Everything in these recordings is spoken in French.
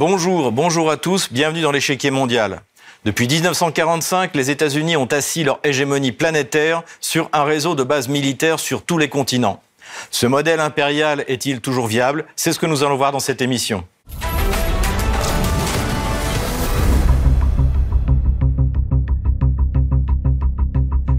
Bonjour, bonjour à tous, bienvenue dans l'échiquier mondial. Depuis 1945, les États-Unis ont assis leur hégémonie planétaire sur un réseau de bases militaires sur tous les continents. Ce modèle impérial est-il toujours viable? C'est ce que nous allons voir dans cette émission.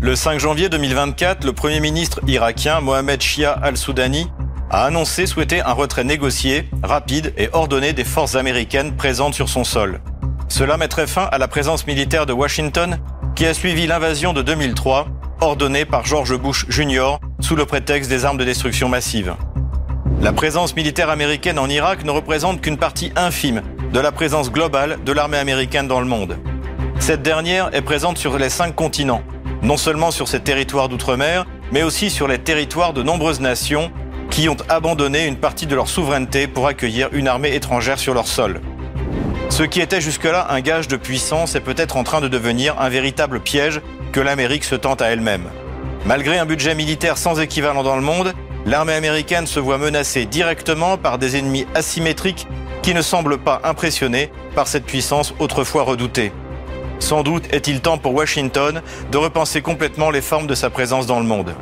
Le 5 janvier 2024, le Premier ministre irakien Mohamed Shia al-Soudani a annoncé souhaiter un retrait négocié, rapide et ordonné des forces américaines présentes sur son sol. Cela mettrait fin à la présence militaire de Washington qui a suivi l'invasion de 2003, ordonnée par George Bush Jr. sous le prétexte des armes de destruction massive. La présence militaire américaine en Irak ne représente qu'une partie infime de la présence globale de l'armée américaine dans le monde. Cette dernière est présente sur les cinq continents, non seulement sur ces territoires d'outre-mer, mais aussi sur les territoires de nombreuses nations qui ont abandonné une partie de leur souveraineté pour accueillir une armée étrangère sur leur sol. Ce qui était jusque-là un gage de puissance est peut-être en train de devenir un véritable piège que l'Amérique se tente à elle-même. Malgré un budget militaire sans équivalent dans le monde, l'armée américaine se voit menacée directement par des ennemis asymétriques qui ne semblent pas impressionnés par cette puissance autrefois redoutée. Sans doute est-il temps pour Washington de repenser complètement les formes de sa présence dans le monde.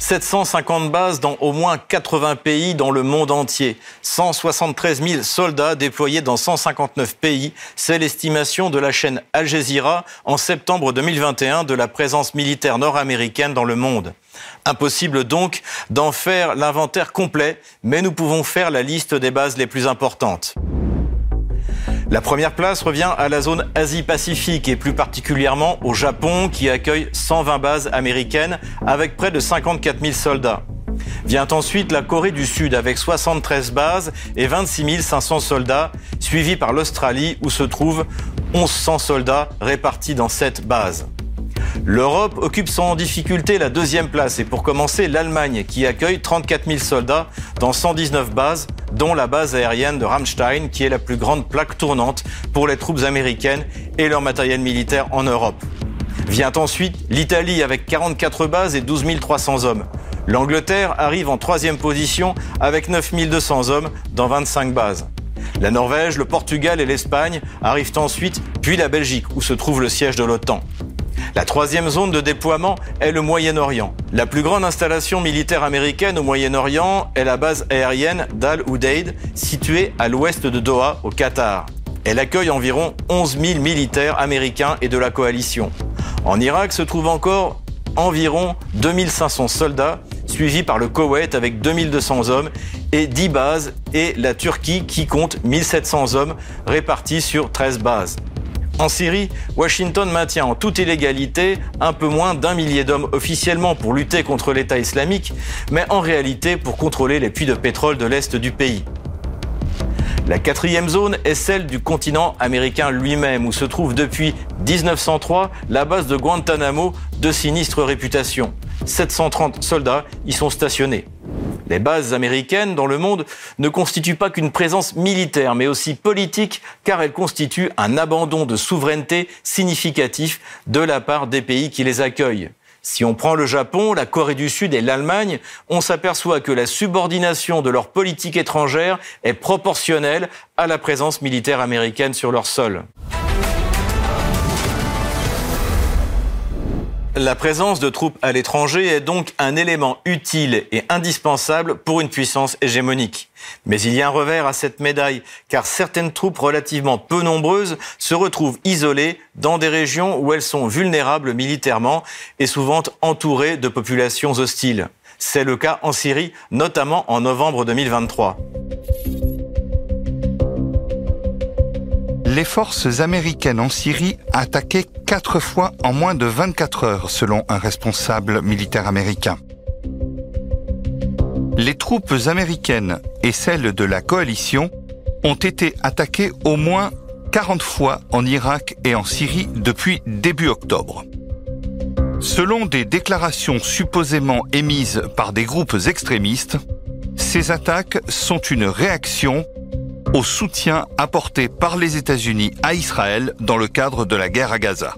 750 bases dans au moins 80 pays dans le monde entier. 173 000 soldats déployés dans 159 pays. C'est l'estimation de la chaîne Al Jazeera en septembre 2021 de la présence militaire nord-américaine dans le monde. Impossible donc d'en faire l'inventaire complet, mais nous pouvons faire la liste des bases les plus importantes. La première place revient à la zone Asie-Pacifique et plus particulièrement au Japon qui accueille 120 bases américaines avec près de 54 000 soldats. Vient ensuite la Corée du Sud avec 73 bases et 26 500 soldats, suivi par l'Australie où se trouvent 1100 soldats répartis dans cette bases. L'Europe occupe sans difficulté la deuxième place et pour commencer l'Allemagne qui accueille 34 000 soldats dans 119 bases, dont la base aérienne de Ramstein qui est la plus grande plaque tournante pour les troupes américaines et leur matériel militaire en Europe. Vient ensuite l'Italie avec 44 bases et 12 300 hommes. L'Angleterre arrive en troisième position avec 9 200 hommes dans 25 bases. La Norvège, le Portugal et l'Espagne arrivent ensuite, puis la Belgique où se trouve le siège de l'OTAN. La troisième zone de déploiement est le Moyen-Orient. La plus grande installation militaire américaine au Moyen-Orient est la base aérienne d'Al Udeid, située à l'ouest de Doha, au Qatar. Elle accueille environ 11 000 militaires américains et de la coalition. En Irak se trouvent encore environ 2500 soldats, suivis par le Koweït avec 2200 hommes et 10 bases, et la Turquie qui compte 1700 hommes répartis sur 13 bases. En Syrie, Washington maintient en toute illégalité un peu moins d'un millier d'hommes officiellement pour lutter contre l'État islamique, mais en réalité pour contrôler les puits de pétrole de l'Est du pays. La quatrième zone est celle du continent américain lui-même, où se trouve depuis 1903 la base de Guantanamo de sinistre réputation. 730 soldats y sont stationnés. Les bases américaines dans le monde ne constituent pas qu'une présence militaire, mais aussi politique, car elles constituent un abandon de souveraineté significatif de la part des pays qui les accueillent. Si on prend le Japon, la Corée du Sud et l'Allemagne, on s'aperçoit que la subordination de leur politique étrangère est proportionnelle à la présence militaire américaine sur leur sol. La présence de troupes à l'étranger est donc un élément utile et indispensable pour une puissance hégémonique. Mais il y a un revers à cette médaille, car certaines troupes relativement peu nombreuses se retrouvent isolées dans des régions où elles sont vulnérables militairement et souvent entourées de populations hostiles. C'est le cas en Syrie, notamment en novembre 2023. Les forces américaines en Syrie attaquaient quatre fois en moins de 24 heures, selon un responsable militaire américain. Les troupes américaines et celles de la coalition ont été attaquées au moins 40 fois en Irak et en Syrie depuis début octobre. Selon des déclarations supposément émises par des groupes extrémistes, ces attaques sont une réaction au soutien apporté par les États-Unis à Israël dans le cadre de la guerre à Gaza.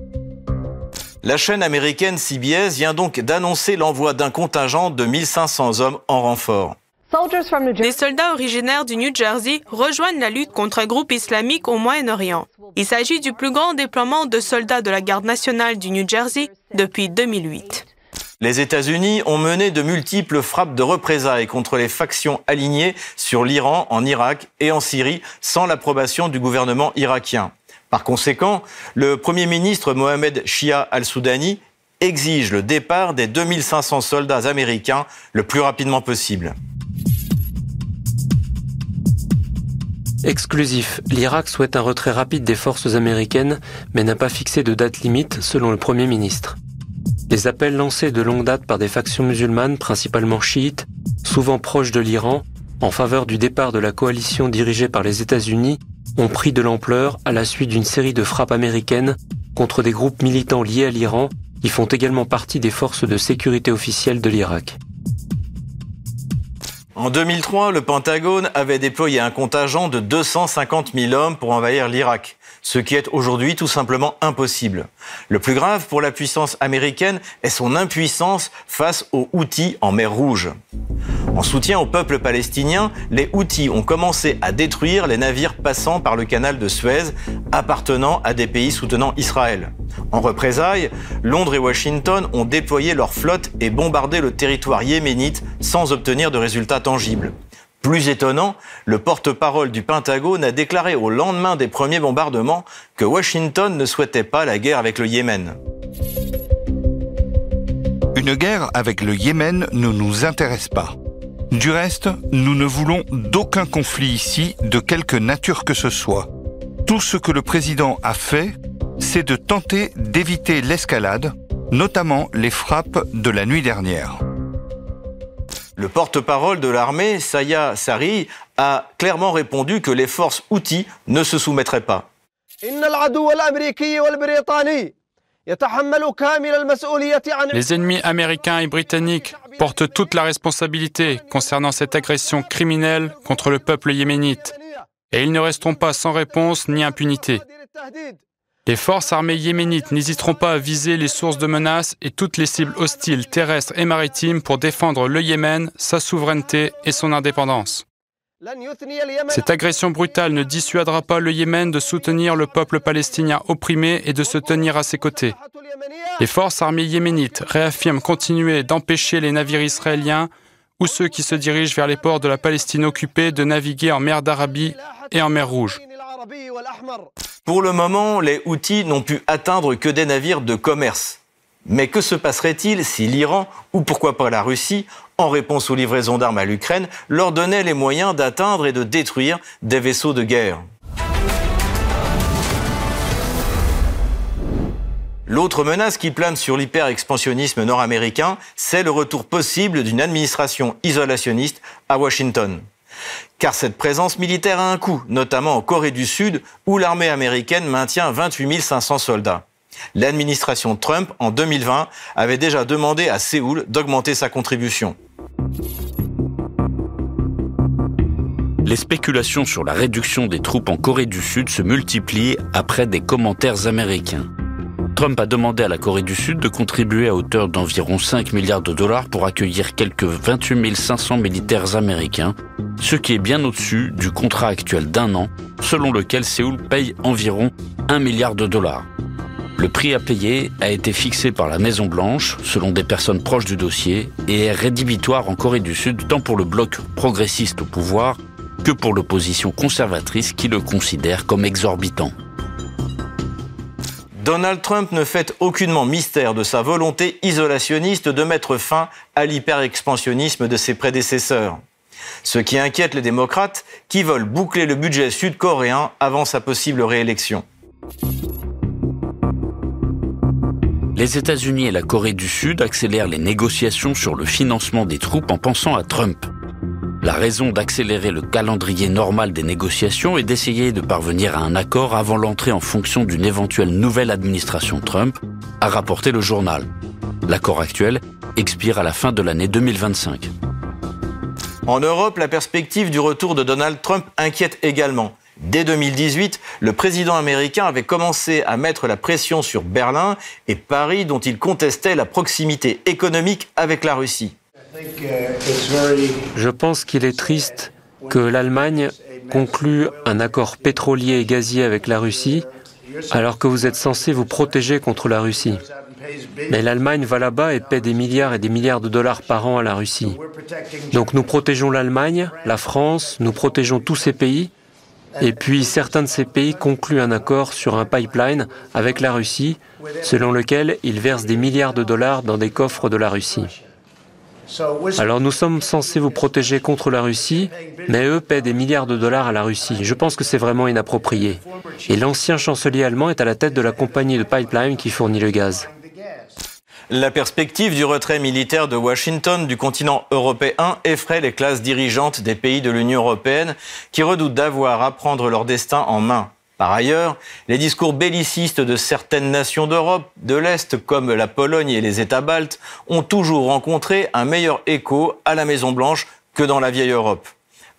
La chaîne américaine CBS vient donc d'annoncer l'envoi d'un contingent de 1500 hommes en renfort. Des soldats originaires du New Jersey rejoignent la lutte contre un groupe islamique au Moyen-Orient. Il s'agit du plus grand déploiement de soldats de la garde nationale du New Jersey depuis 2008. Les États-Unis ont mené de multiples frappes de représailles contre les factions alignées sur l'Iran, en Irak et en Syrie sans l'approbation du gouvernement irakien. Par conséquent, le Premier ministre Mohamed Shia al-Soudani exige le départ des 2500 soldats américains le plus rapidement possible. Exclusif, l'Irak souhaite un retrait rapide des forces américaines, mais n'a pas fixé de date limite selon le Premier ministre. Les appels lancés de longue date par des factions musulmanes, principalement chiites, souvent proches de l'Iran, en faveur du départ de la coalition dirigée par les États-Unis, ont pris de l'ampleur à la suite d'une série de frappes américaines contre des groupes militants liés à l'Iran qui font également partie des forces de sécurité officielles de l'Irak. En 2003, le Pentagone avait déployé un contingent de 250 000 hommes pour envahir l'Irak, ce qui est aujourd'hui tout simplement impossible. Le plus grave pour la puissance américaine est son impuissance face aux Houthis en mer Rouge. En soutien au peuple palestinien, les Houthis ont commencé à détruire les navires passant par le canal de Suez appartenant à des pays soutenant Israël. En représailles, Londres et Washington ont déployé leur flotte et bombardé le territoire yéménite sans obtenir de résultats tangibles. Plus étonnant, le porte-parole du Pentagone a déclaré au lendemain des premiers bombardements que Washington ne souhaitait pas la guerre avec le Yémen. Une guerre avec le Yémen ne nous intéresse pas. Du reste, nous ne voulons d'aucun conflit ici, de quelque nature que ce soit. Tout ce que le président a fait, c'est de tenter d'éviter l'escalade, notamment les frappes de la nuit dernière. Le porte-parole de l'armée, Saya Sari, a clairement répondu que les forces outils ne se soumettraient pas. Les ennemis américains et britanniques portent toute la responsabilité concernant cette agression criminelle contre le peuple yéménite, et ils ne resteront pas sans réponse ni impunité. Les forces armées yéménites n'hésiteront pas à viser les sources de menaces et toutes les cibles hostiles terrestres et maritimes pour défendre le Yémen, sa souveraineté et son indépendance. Cette agression brutale ne dissuadera pas le Yémen de soutenir le peuple palestinien opprimé et de se tenir à ses côtés. Les forces armées yéménites réaffirment continuer d'empêcher les navires israéliens ou ceux qui se dirigent vers les ports de la Palestine occupée de naviguer en mer d'Arabie et en mer Rouge. Pour le moment, les Houthis n'ont pu atteindre que des navires de commerce. Mais que se passerait-il si l'Iran, ou pourquoi pas la Russie, en réponse aux livraisons d'armes à l'Ukraine, leur donnait les moyens d'atteindre et de détruire des vaisseaux de guerre? L'autre menace qui plane sur l'hyper-expansionnisme nord-américain, c'est le retour possible d'une administration isolationniste à Washington. Car cette présence militaire a un coût, notamment en Corée du Sud, où l'armée américaine maintient 28 500 soldats. L'administration Trump, en 2020, avait déjà demandé à Séoul d'augmenter sa contribution. Les spéculations sur la réduction des troupes en Corée du Sud se multiplient après des commentaires américains. Trump a demandé à la Corée du Sud de contribuer à hauteur d'environ 5 milliards de dollars pour accueillir quelques 28 500 militaires américains, ce qui est bien au-dessus du contrat actuel d'un an, selon lequel Séoul paye environ 1 milliard de dollars. Le prix à payer a été fixé par la Maison Blanche, selon des personnes proches du dossier, et est rédhibitoire en Corée du Sud tant pour le bloc progressiste au pouvoir que pour l'opposition conservatrice qui le considère comme exorbitant. Donald Trump ne fait aucunement mystère de sa volonté isolationniste de mettre fin à l'hyper-expansionnisme de ses prédécesseurs. Ce qui inquiète les démocrates qui veulent boucler le budget sud-coréen avant sa possible réélection. Les États-Unis et la Corée du Sud accélèrent les négociations sur le financement des troupes en pensant à Trump. La raison d'accélérer le calendrier normal des négociations est d'essayer de parvenir à un accord avant l'entrée en fonction d'une éventuelle nouvelle administration Trump, a rapporté le journal. L'accord actuel expire à la fin de l'année 2025. En Europe, la perspective du retour de Donald Trump inquiète également. Dès 2018, le président américain avait commencé à mettre la pression sur Berlin et Paris, dont il contestait la proximité économique avec la Russie. Je pense qu'il est triste que l'Allemagne conclue un accord pétrolier et gazier avec la Russie alors que vous êtes censé vous protéger contre la Russie. Mais l'Allemagne va là-bas et paie des milliards et des milliards de dollars par an à la Russie. Donc nous protégeons l'Allemagne, la France, nous protégeons tous ces pays. Et puis certains de ces pays concluent un accord sur un pipeline avec la Russie, selon lequel ils versent des milliards de dollars dans des coffres de la Russie. Alors nous sommes censés vous protéger contre la Russie, mais eux paient des milliards de dollars à la Russie. Je pense que c'est vraiment inapproprié. Et l'ancien chancelier allemand est à la tête de la compagnie de pipeline qui fournit le gaz. La perspective du retrait militaire de Washington du continent européen effraie les classes dirigeantes des pays de l'Union européenne qui redoutent d'avoir à prendre leur destin en main. Par ailleurs, les discours bellicistes de certaines nations d'Europe, de l'Est comme la Pologne et les États baltes, ont toujours rencontré un meilleur écho à la Maison-Blanche que dans la vieille Europe.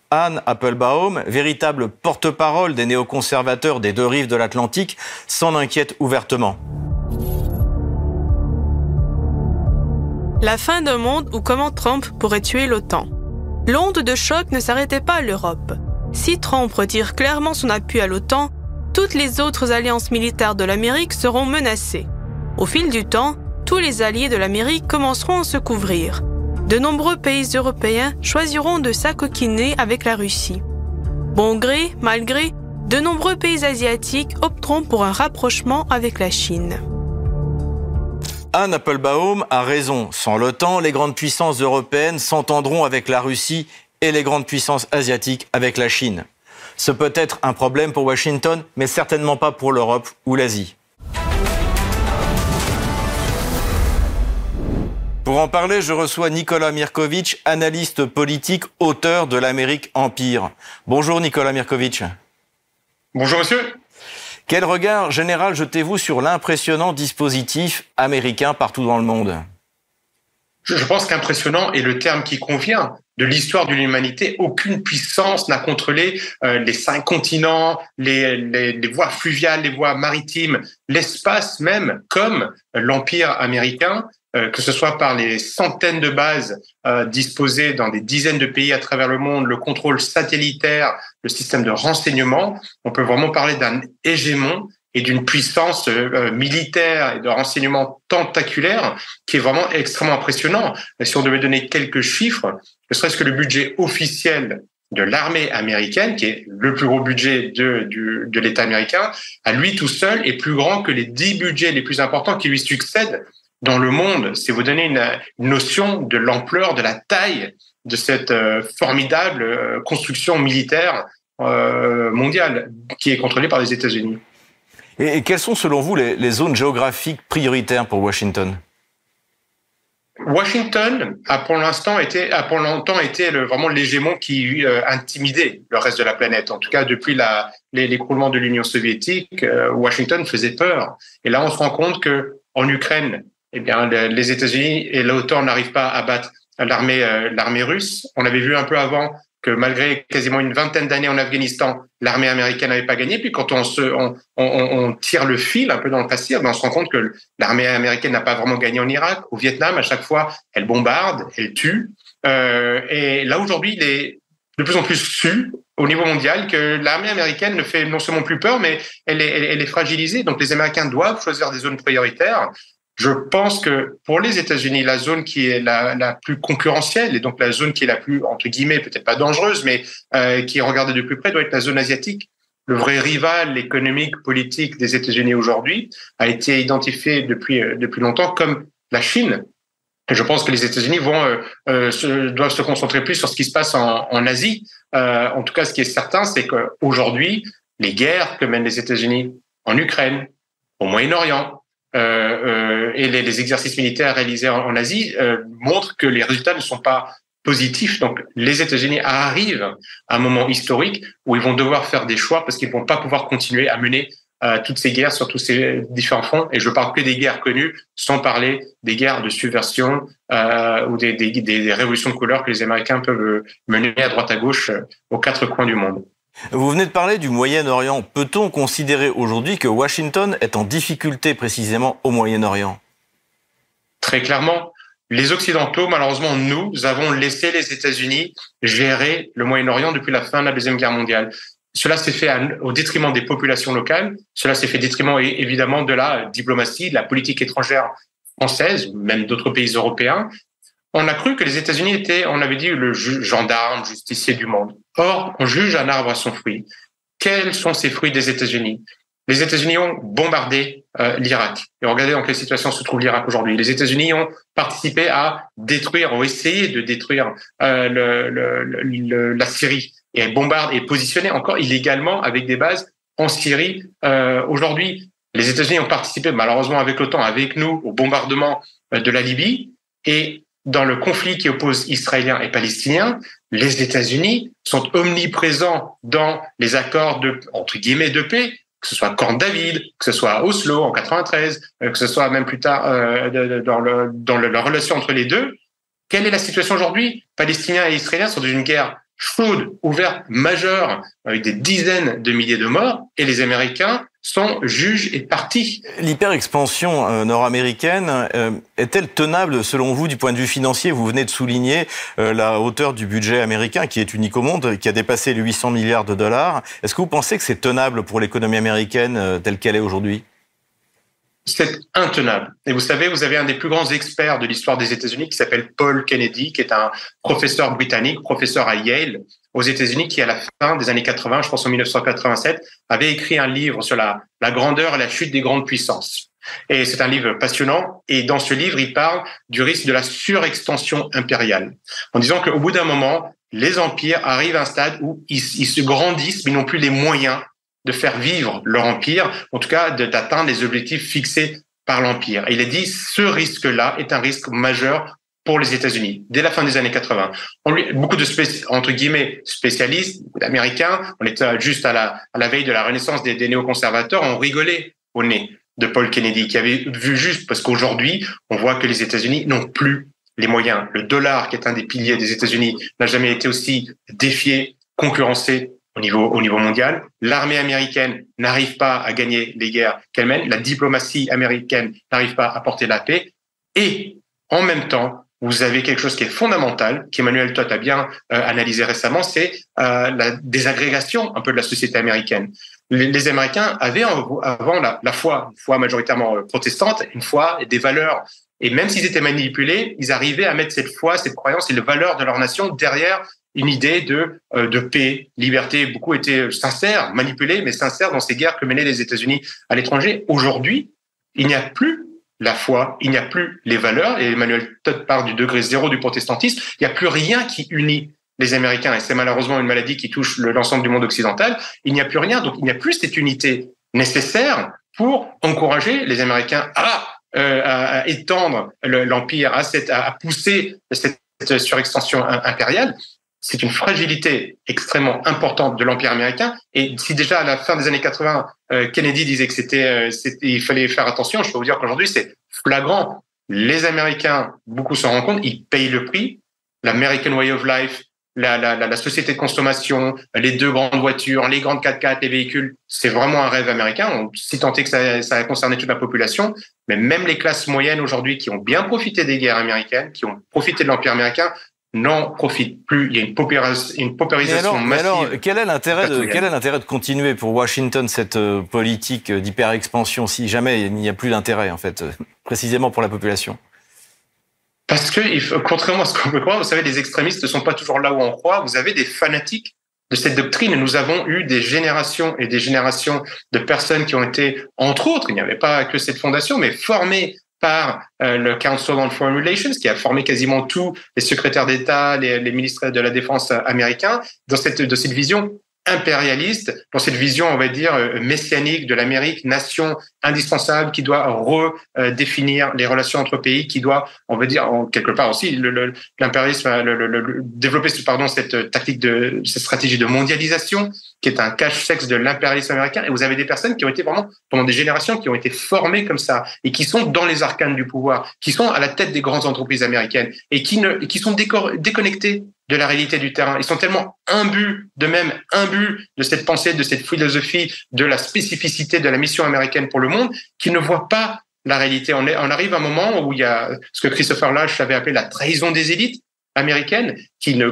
Anne Applebaum, véritable porte-parole des néoconservateurs des deux rives de l'Atlantique, s'en inquiète ouvertement. La fin d'un monde où comment Trump pourrait tuer l'OTAN. L'onde de choc ne s'arrêtait pas à l'Europe. Si Trump retire clairement son appui à l'OTAN, toutes les autres alliances militaires de l'Amérique seront menacées. Au fil du temps, tous les alliés de l'Amérique commenceront à se couvrir. De nombreux pays européens choisiront de s'acoquiner avec la Russie. Bon gré, mal gré, de nombreux pays asiatiques opteront pour un rapprochement avec la Chine. Anne Applebaum a raison. Sans l'OTAN, les grandes puissances européennes s'entendront avec la Russie et les grandes puissances asiatiques avec la Chine. Ce peut être un problème pour Washington, mais certainement pas pour l'Europe ou l'Asie. Pour en parler, je reçois Nicolas Mirkovitch, analyste politique, auteur de l'Amérique Empire. Bonjour Nicolas Mirkovitch. Bonjour monsieur. Quel regard général jetez-vous sur l'impressionnant dispositif américain partout dans le monde? Je pense qu'impressionnant est le terme qui convient. De l'histoire de l'humanité, aucune puissance n'a contrôlé euh, les cinq continents, les, les, voies fluviales, les voies maritimes, l'espace même, comme l'Empire américain. Euh, que ce soit par les centaines de bases euh, disposées dans des dizaines de pays à travers le monde, le contrôle satellitaire, le système de renseignement, on peut vraiment parler d'un hégémon et d'une puissance euh, militaire et de renseignement tentaculaire qui est vraiment extrêmement impressionnant. si on devait donner quelques chiffres, ne serait-ce que le budget officiel de l'armée américaine, qui est le plus gros budget de, de l'État américain, à lui tout seul est plus grand que les dix budgets les plus importants qui lui succèdent dans le monde, c'est vous donner une, notion de l'ampleur, de la taille de cette euh, formidable euh, construction militaire euh, mondiale qui est contrôlée par les États-Unis. Et, quelles sont selon vous les, zones géographiques prioritaires pour Washington? Washington a pour l'instant été, a pour longtemps été le, vraiment l'hégémon qui intimidait le reste de la planète. En tout cas, depuis l'écroulement de l'Union soviétique, Washington faisait peur. Et là, on se rend compte que en Ukraine, eh bien, les États-Unis et l'OTAN n'arrivent pas à battre l'armée euh, l'armée russe. On avait vu un peu avant que malgré quasiment une vingtaine d'années en Afghanistan, l'armée américaine n'avait pas gagné. Puis quand on, se, on, on, tire le fil un peu dans le passé, on se rend compte que l'armée américaine n'a pas vraiment gagné en Irak. Au Vietnam, à chaque fois, elle bombarde, elle tue. Euh, et là, aujourd'hui, il est de plus en plus su au niveau mondial que l'armée américaine ne fait non seulement plus peur, mais elle est, elle est fragilisée. Donc les Américains doivent choisir des zones prioritaires. Je pense que pour les États-Unis, la zone qui est la, plus concurrentielle et donc la zone qui est la plus entre guillemets peut-être pas dangereuse, mais euh, qui est regardée de plus près doit être la zone asiatique. Le vrai rival économique politique des États-Unis aujourd'hui a été identifié depuis euh, depuis longtemps comme la Chine. Et je pense que les États-Unis vont euh, euh se, doivent se concentrer plus sur ce qui se passe en, Asie. Euh, en tout cas, ce qui est certain, c'est qu'aujourd'hui, les guerres que mènent les États-Unis en Ukraine, au Moyen-Orient, et les, les, exercices militaires réalisés en, en Asie euh, montrent que les résultats ne sont pas positifs. Donc, les États-Unis arrivent à un moment historique où ils vont devoir faire des choix parce qu'ils vont pas pouvoir continuer à mener euh, toutes ces guerres sur tous ces différents fronts. Et je parle que des guerres connues, sans parler des guerres de subversion euh, ou des, des, des, révolutions de couleur que les Américains peuvent mener à droite à gauche aux quatre coins du monde. Vous venez de parler du Moyen-Orient. Peut-on considérer aujourd'hui que Washington est en difficulté précisément au Moyen-Orient? Très clairement. Les Occidentaux, malheureusement, nous avons laissé les États-Unis gérer le Moyen-Orient depuis la fin de la Deuxième Guerre mondiale. Cela s'est fait au détriment des populations locales. Cela s'est fait au détriment évidemment de la diplomatie, de la politique étrangère française, même d'autres pays européens. On a cru que les États-Unis étaient, on avait dit, le gendarme, justicier du monde. Or, on juge un arbre à son fruit. Quels sont ces fruits des États-Unis? Les États-Unis ont bombardé euh, l'Irak. Et regardez dans quelle situation se trouve l'Irak aujourd'hui. Les États-Unis ont participé à détruire, ont essayé de détruire euh, le, la Syrie et elle bombarde et positionner encore illégalement avec des bases en Syrie. Euh, Aujourd'hui, les États-Unis ont participé, malheureusement avec l'OTAN, avec nous, au bombardement euh, de la Libye. Et dans le conflit qui oppose Israéliens et Palestiniens, les États-Unis sont omniprésents dans les accords de entre guillemets de paix, que ce soit Camp David, que ce soit Oslo en 93, euh, que ce soit même plus tard euh, dans, le, dans le, la relation entre les deux. Quelle est la situation aujourd'hui? Palestiniens et Israéliens sont dans une guerre chaude, ouverte, majeure, avec des dizaines de milliers de morts, et les Américains sont juges et partis. L'hyper-expansion euh, nord-américaine euh, est-elle tenable selon vous du point de vue financier? Vous venez de souligner euh, la hauteur du budget américain qui est unique au monde, qui a dépassé les 800 milliards de dollars. Est-ce que vous pensez que c'est tenable pour l'économie américaine telle qu'elle est aujourd'hui? C'est intenable. Et vous savez, vous avez un des plus grands experts de l'histoire des États-Unis qui s'appelle Paul Kennedy, qui est un professeur britannique, professeur à Yale aux États-Unis, qui à la fin des années 80, je pense en 1987, avait écrit un livre sur la, grandeur et la chute des grandes puissances. Et c'est un livre passionnant. Et dans ce livre, il parle du risque de la surextension impériale, en disant qu'au bout d'un moment, les empires arrivent à un stade où ils, ils se grandissent, mais n'ont plus les moyens de faire vivre leur empire, en tout cas d'atteindre les objectifs fixés par l'empire. Et il a dit ce risque-là est un risque majeur pour les États-Unis dès la fin des années 80. On lui, beaucoup de entre guillemets spécialistes américains, on était juste à la, veille de la renaissance des, néoconservateurs, ont rigolé au nez de Paul Kennedy, qui avait vu juste parce qu'aujourd'hui, on voit que les États-Unis n'ont plus les moyens. Le dollar, qui est un des piliers des États-Unis, n'a jamais été aussi défié, concurrencé au niveau mondial. L'armée américaine n'arrive pas à gagner les guerres qu'elle mène. La diplomatie américaine n'arrive pas à porter la paix. Et en même temps, vous avez quelque chose qui est fondamental, qu'Emmanuel Todd a bien euh, analysé récemment, c'est euh, la désagrégation un peu de la société américaine. Les, Américains avaient avant la, foi, une foi majoritairement euh, protestante, une foi et des valeurs. Et même s'ils étaient manipulés, ils arrivaient à mettre cette foi, cette croyance et les valeurs de leur nation derrière une idée de, de paix, liberté. Beaucoup étaient sincères, manipulés, mais sincères dans ces guerres que menaient les États-Unis à l'étranger. Aujourd'hui, il n'y a plus la foi, il n'y a plus les valeurs, et Emmanuel Todd parle du degré zéro du protestantisme, il n'y a plus rien qui unit les Américains, et c'est malheureusement une maladie qui touche l'ensemble du monde occidental, il n'y a plus rien, donc il n'y a plus cette unité nécessaire pour encourager les Américains à, euh, étendre l'empire, à pousser cette surextension impériale c'est une fragilité extrêmement importante de l'empire américain. Et si déjà à la fin des années 80, euh, Kennedy disait que c'était, euh, il fallait faire attention, je peux vous dire qu'aujourd'hui c'est flagrant. Les Américains, beaucoup s'en rendent compte, ils payent le prix. L'American Way of Life, la, société de consommation, les deux grandes voitures, les grandes 4x4, les véhicules, c'est vraiment un rêve américain. Si tant que ça, ça a concerné toute la population, mais même les classes moyennes aujourd'hui qui ont bien profité des guerres américaines, qui ont profité de l'empire américain, n'en profite plus. Il y a une, paupérisation massive. Mais alors, quel est l'intérêt de quel est l'intérêt de continuer pour Washington cette euh, politique d'hyper-expansion si jamais il n'y a plus d'intérêt en fait, euh, précisément pour la population? Parce que contrairement à ce qu'on peut croire, vous savez, les extrémistes ne sont pas toujours là où on croit. Vous avez des fanatiques de cette doctrine. Nous avons eu des générations et des générations de personnes qui ont été, entre autres, il n'y avait pas que cette fondation, mais formées par euh, le Council on Foreign Relations, qui a formé quasiment tous les secrétaires d'État, les, les, ministres de la Défense américains, dans de cette vision impérialiste, dans cette vision, on va dire, euh, messianique de l'Amérique, nation indispensable qui doit redéfinir les relations entre pays, qui doit, on va dire, en quelque part aussi, l'impérialisme, le, le, développer, pardon, cette tactique de, cette stratégie de mondialisation, qui est un cache-sexe de l'impérialisme américain. Et vous avez des personnes qui ont été vraiment, pendant des générations, qui ont été formées comme ça, et qui sont dans les arcanes du pouvoir, qui sont à la tête des grandes entreprises américaines, et qui ne, qui sont déconnectés de la réalité du terrain. Ils sont tellement imbus de même, imbus de cette pensée, de cette philosophie, de la spécificité de la mission américaine pour le monde, qu'ils ne voient pas la réalité. On, est, on arrive à un moment où il y a ce que Christopher Lash avait appelé la trahison des élites américaines, qui ne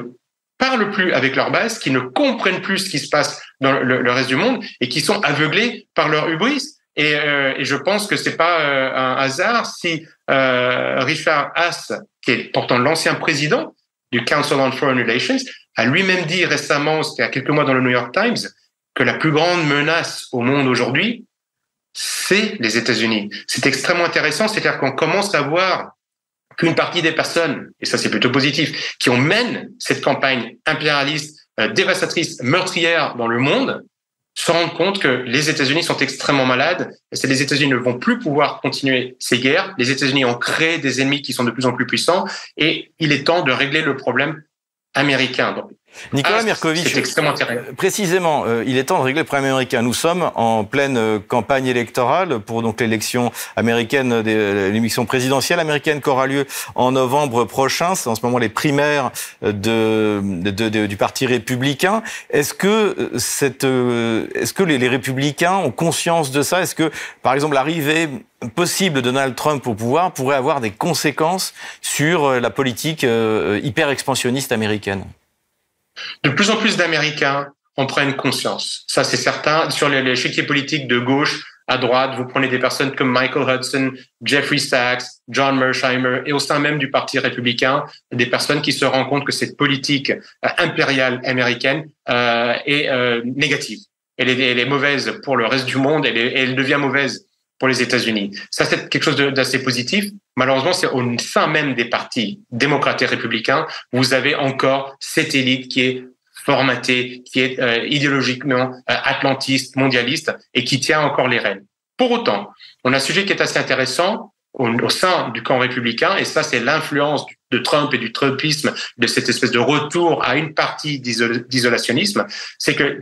parlent plus avec leur base, qui ne comprennent plus ce qui se passe dans le, reste du monde et qui sont aveuglés par leur hubris. Et, euh, et je pense que c'est pas euh, un hasard si euh, Richard Haas, qui est pourtant l'ancien président du Council on Foreign Relations, a lui-même dit récemment, c'était a quelques mois dans le New York Times, que la plus grande menace au monde aujourd'hui, c'est les États-Unis. C'est extrêmement intéressant, c'est-à-dire qu'on commence à voir qu'une partie des personnes, et ça c'est plutôt positif, qui ont mène cette campagne impérialiste, euh, dévastatrice, meurtrière dans le monde, se rendent compte que les États-Unis sont extrêmement malades et les États-Unis ne vont plus pouvoir continuer ces guerres. Les États-Unis ont créé des ennemis qui sont de plus en plus puissants et il est temps de régler le problème américain. Nicolas ah, Mirkovic, euh, précisément, euh, il est temps de régler le problème américain. Nous sommes en pleine euh, campagne électorale pour donc l'élection américaine, l'élection présidentielle américaine qui aura lieu en novembre prochain. C'est en ce moment les primaires de, de, du Parti républicain. Est-ce que cette, est-ce que les, les, républicains ont conscience de ça? Est-ce que, par exemple, l'arrivée possible de Donald Trump au pouvoir pourrait avoir des conséquences sur la politique hyper expansionniste américaine? De plus en plus d'Américains en prennent conscience. Ça, c'est certain. Sur l'échiquier politique de gauche à droite, vous prenez des personnes comme Michael Hudson, Jeffrey Sachs, John Mersheimer, et au sein même du Parti républicain, des personnes qui se rendent compte que cette politique euh, impériale américaine euh, est euh, négative. Elle est, elle est, mauvaise pour le reste du monde, elle, est, elle devient mauvaise pour les États-Unis. Ça, c'est quelque chose d'assez positif. Malheureusement, c'est au sein même des partis démocrates et républicains, vous avez encore cette élite qui est formatée, qui est euh, idéologiquement euh, atlantiste, mondialiste et qui tient encore les rênes. Pour autant, on a un sujet qui est assez intéressant au, sein du camp républicain, et ça, c'est l'influence de Trump et du Trumpisme, de cette espèce de retour à une partie d'isolationnisme, c'est que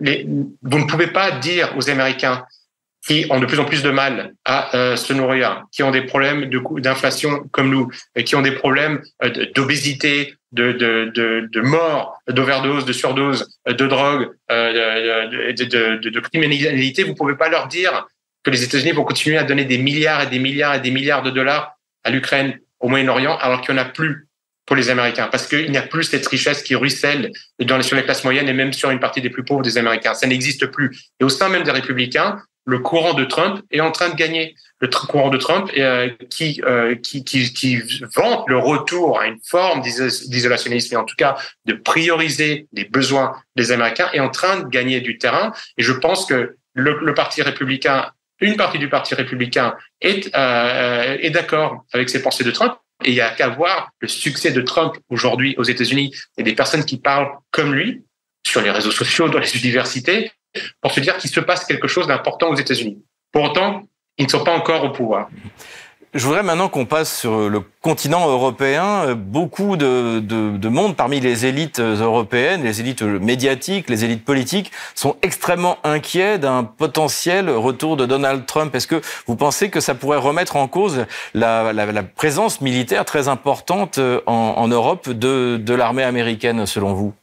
vous ne pouvez pas dire aux Américains qui ont de plus en plus de mal à euh, se nourrir, qui ont des problèmes d'inflation comme nous, qui ont des problèmes euh, d'obésité, de, de, de, de, mort, d'overdose, de surdose, de drogue, euh, de, criminalité, vous pouvez pas leur dire que les États-Unis vont continuer à donner des milliards et des milliards et des milliards de dollars à l'Ukraine, au Moyen-Orient, alors qu'il n'y en a plus pour les Américains, parce qu'il n'y a plus cette richesse qui ruisselle dans, sur les classes moyennes et même sur une partie des plus pauvres des Américains. Ça n'existe plus. Et au sein même des républicains, le courant de Trump est en train de gagner. Le courant de Trump euh, qui, euh, qui, qui, qui, vante le retour à une forme d'isolationnisme et en tout cas de prioriser les besoins des Américains est en train de gagner du terrain. Et je pense que le, le Parti républicain, une partie du Parti républicain est, euh, est d'accord avec ces pensées de Trump. Et il y a qu'à voir le succès de Trump aujourd'hui aux États-Unis et des personnes qui parlent comme lui sur les réseaux sociaux, dans les universités, pour se dire qu'il se passe quelque chose d'important aux États-Unis. Pour autant, ils ne sont pas encore au pouvoir. Je voudrais maintenant qu'on passe sur le continent européen. Beaucoup de, de, de, monde parmi les élites européennes, les élites médiatiques, les élites politiques, sont extrêmement inquiets d'un potentiel retour de Donald Trump. Est-ce que vous pensez que ça pourrait remettre en cause la, présence militaire très importante en, Europe de l'armée américaine, selon vous?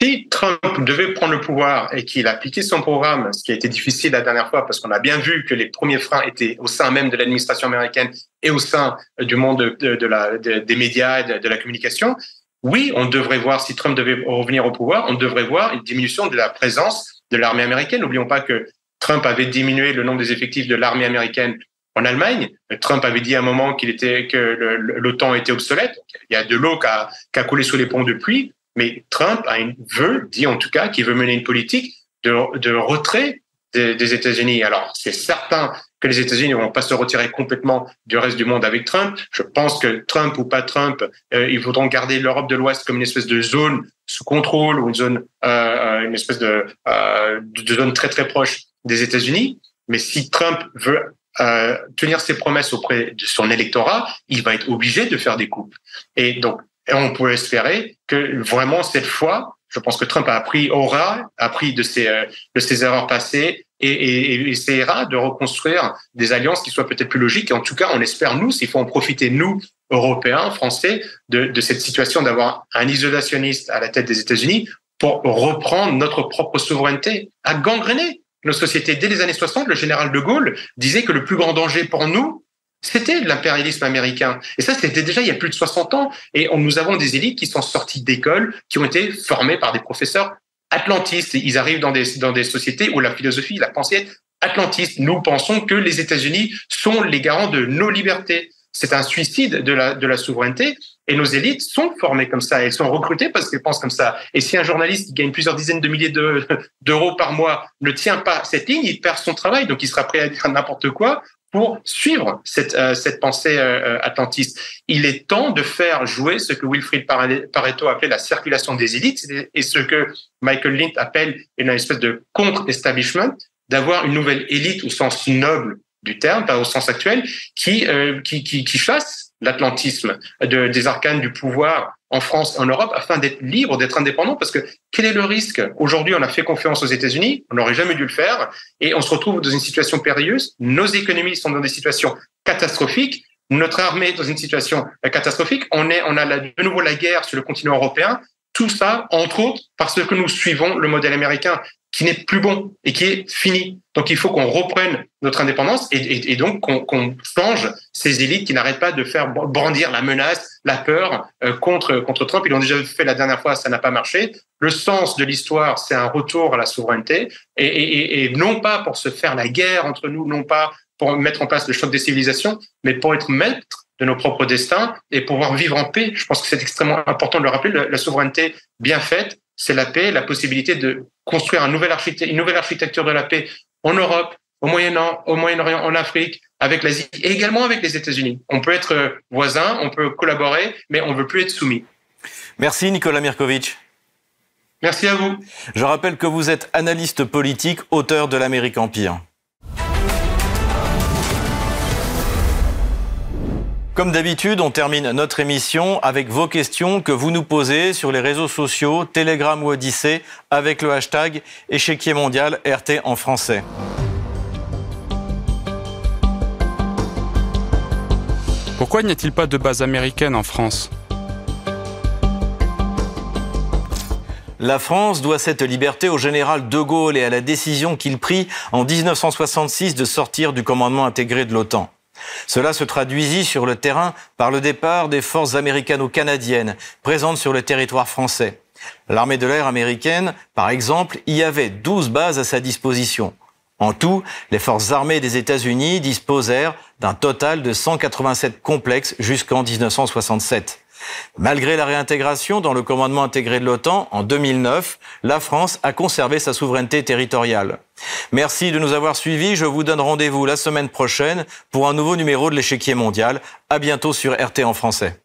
Si Trump devait prendre le pouvoir et qu'il appliquait son programme, ce qui a été difficile la dernière fois parce qu'on a bien vu que les premiers freins étaient au sein même de l'administration américaine et au sein du monde des médias et de, la communication, oui, on devrait voir, si Trump devait revenir au pouvoir, on devrait voir une diminution de la présence de l'armée américaine. N'oublions pas que Trump avait diminué le nombre des effectifs de l'armée américaine en Allemagne. Trump avait dit à un moment qu'il était que l'OTAN était obsolète. Il y a de l'eau qui a, a coulé sous les ponts depuis. Mais Trump a une, veut, dit en tout cas, qu'il veut mener une politique de, de retrait des, États-Unis. Alors, c'est certain que les États-Unis ne vont pas se retirer complètement du reste du monde avec Trump. Je pense que Trump ou pas Trump, euh, ils voudront garder l'Europe de l'Ouest comme une espèce de zone sous contrôle ou une zone, euh, euh une espèce de, euh, de zone très très proche des États-Unis. Mais si Trump veut euh, tenir ses promesses auprès de son électorat, il va être obligé de faire des coupes. Et donc, et on peut espérer que vraiment cette fois, je pense que Trump a appris, aura appris de ses, euh, de ses erreurs passées et, essaiera de reconstruire des alliances qui soient peut-être plus logiques. Et en tout cas, on espère, nous, s'il faut en profiter, nous, Européens, Français, de, de cette situation d'avoir un isolationniste à la tête des États-Unis pour reprendre notre propre souveraineté, à gangréner nos sociétés. Dès les années 60, le général de Gaulle disait que le plus grand danger pour nous, c'était l'impérialisme américain. Et ça, c'était déjà il y a plus de 60 ans. Et on, nous avons des élites qui sont sorties d'écoles, qui ont été formées par des professeurs atlantistes. Ils arrivent dans des, dans des sociétés où la philosophie, la pensée est atlantiste. Nous pensons que les États-Unis sont les garants de nos libertés. C'est un suicide de la, de la souveraineté. Et nos élites sont formées comme ça. Elles sont recrutées parce qu'elles pensent comme ça. Et si un journaliste qui gagne plusieurs dizaines de milliers d'euros par mois ne tient pas cette ligne, il perd son travail. Donc, il sera prêt à dire n'importe quoi pour suivre cette, euh, cette pensée euh, euh, atlantiste. Il est temps de faire jouer ce que Wilfried Pareto appelait la circulation des élites et ce que Michael Lind appelle une espèce de contre-establishment, d'avoir une nouvelle élite au sens noble du terme, pas au sens actuel, qui, qui, qui, qui chasse l'atlantisme de, des arcanes du pouvoir en France, en Europe, afin d'être libre, d'être indépendant, parce que quel est le risque? Aujourd'hui, on a fait confiance aux États-Unis, on n'aurait jamais dû le faire, et on se retrouve dans une situation périlleuse. Nos économies sont dans des situations catastrophiques, notre armée est dans une situation catastrophique. On est, on a de nouveau la guerre sur le continent européen. Tout ça, entre autres, parce que nous suivons le modèle américain qui n'est plus bon et qui est fini. Donc il faut qu'on reprenne notre indépendance et, donc qu'on change ces élites qui n'arrêtent pas de faire brandir la menace, la peur euh, contre contre Trump. Ils l'ont déjà fait la dernière fois, ça n'a pas marché. Le sens de l'histoire, c'est un retour à la souveraineté et, et, non pas pour se faire la guerre entre nous, non pas pour mettre en place le choc des civilisations, mais pour être maître de nos propres destins et pouvoir vivre en paix. Je pense que c'est extrêmement important de le rappeler. La souveraineté bien faite, c'est la paix, la possibilité de construire un nouvel une nouvelle architecture de la paix en Europe, au Moyen-Orient, au Moyen-Orient, en Afrique, avec l'Asie et également avec les États-Unis. On peut être voisin, on peut collaborer, mais on ne veut plus être soumis. Merci Nicolas Mirkovic. Merci à vous. Je rappelle que vous êtes analyste politique, auteur de l'Amérique Empire. Comme d'habitude, on termine notre émission avec vos questions que vous nous posez sur les réseaux sociaux, Telegram ou Odyssée, avec le hashtag échiquier mondial RT en français. Pourquoi n'y a-t-il pas de base américaine en France? La France doit cette liberté au général de Gaulle et à la décision qu'il prit en 1966 de sortir du commandement intégré de l'OTAN. Cela se traduisit sur le terrain par le départ des forces américano-canadiennes présentes sur le territoire français. L'armée de l'air américaine, par exemple, y avait 12 bases à sa disposition. En tout, les forces armées des États-Unis disposèrent d'un total de 187 complexes jusqu'en 1967. Malgré la réintégration dans le commandement intégré de l'OTAN en 2009, la France a conservé sa souveraineté territoriale. Merci de nous avoir suivis. Je vous donne rendez-vous la semaine prochaine pour un nouveau numéro de l'échiquier mondial. À bientôt sur RT en français.